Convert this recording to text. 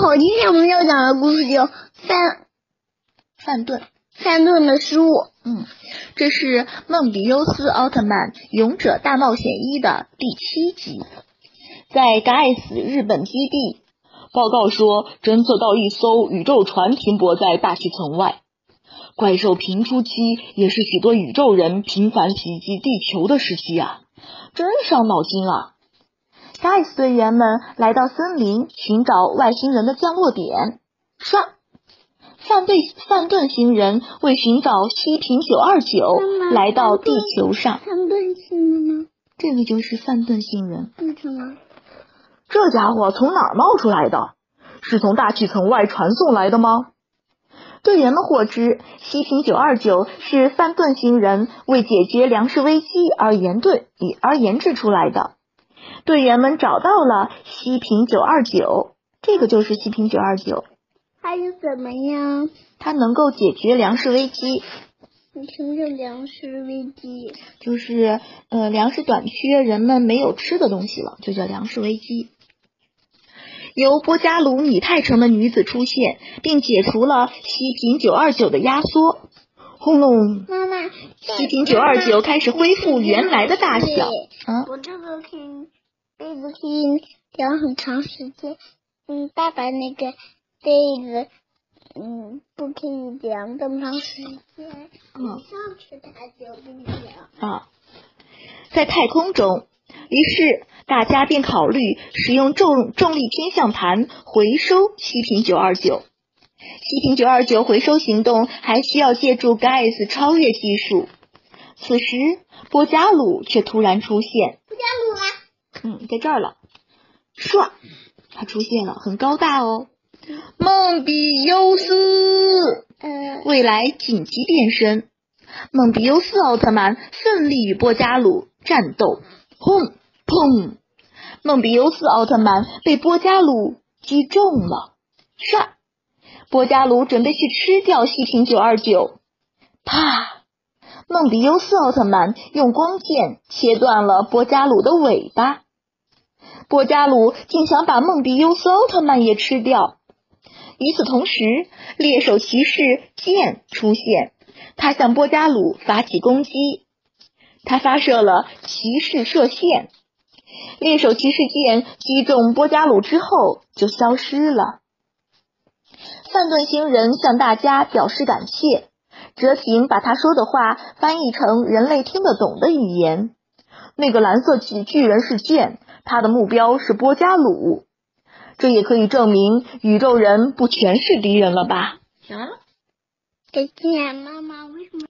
好，今天我们要讲的故事叫范范顿。范顿的失误。嗯，这是梦比优斯奥特曼勇者大冒险一的第七集。在盖斯日本基地，报告说侦测到一艘宇宙船停泊在大气层外。怪兽频出期也是许多宇宙人频繁袭击地球的时期啊，真伤脑筋啊！盖斯队员们来到森林寻找外星人的降落点。上。范队范顿星人为寻找西平九二九来到地球上。范顿星人呢？这个就是范顿星人。为什么？这家伙从哪儿冒出来的？是从大气层外传送来的吗？队员们获知，西平九二九是范顿星人为解决粮食危机而研对而研制出来的。队员们找到了西平九二九，这个就是西平九二九。它又怎么样？它能够解决粮食危机。什么叫粮食危机？就是呃，粮食短缺，人们没有吃的东西了，就叫粮食危机。由波加鲁米泰城的女子出现，并解除了西平九二九的压缩。轰隆！妈妈，西平九二九开始恢复原来的大小。嗯，我这个可以被子可以量很长时间。嗯，爸爸那个。被子，嗯，不可以量这么长时间。嗯。上去他就不量。啊，在太空中，于是大家便考虑使用重重力偏向盘回收七瓶九二九。七瓶九二九回收行动还需要借助 GAS 超越技术。此时，波加鲁却突然出现。嗯，在这儿了。唰，它出现了，很高大哦。梦比优斯，未来紧急变身。梦比优斯奥特曼奋力与波加鲁战斗，轰砰！梦比优斯奥特曼被波加鲁击中了，唰！波加鲁准备去吃掉西平九二九，啪！梦比优斯奥特曼用光剑切断了波加鲁的尾巴，波加鲁竟想把梦比优斯奥特曼也吃掉。与此同时，猎手骑士剑出现，他向波加鲁发起攻击。他发射了骑士射线，猎手骑士剑击中波加鲁之后就消失了。范顿星人向大家表示感谢，哲平把他说的话翻译成人类听得懂的语言。那个蓝色巨巨人是剑，他的目标是波加鲁。这也可以证明宇宙人不全是敌人了吧？啊，再见，妈妈。为什么？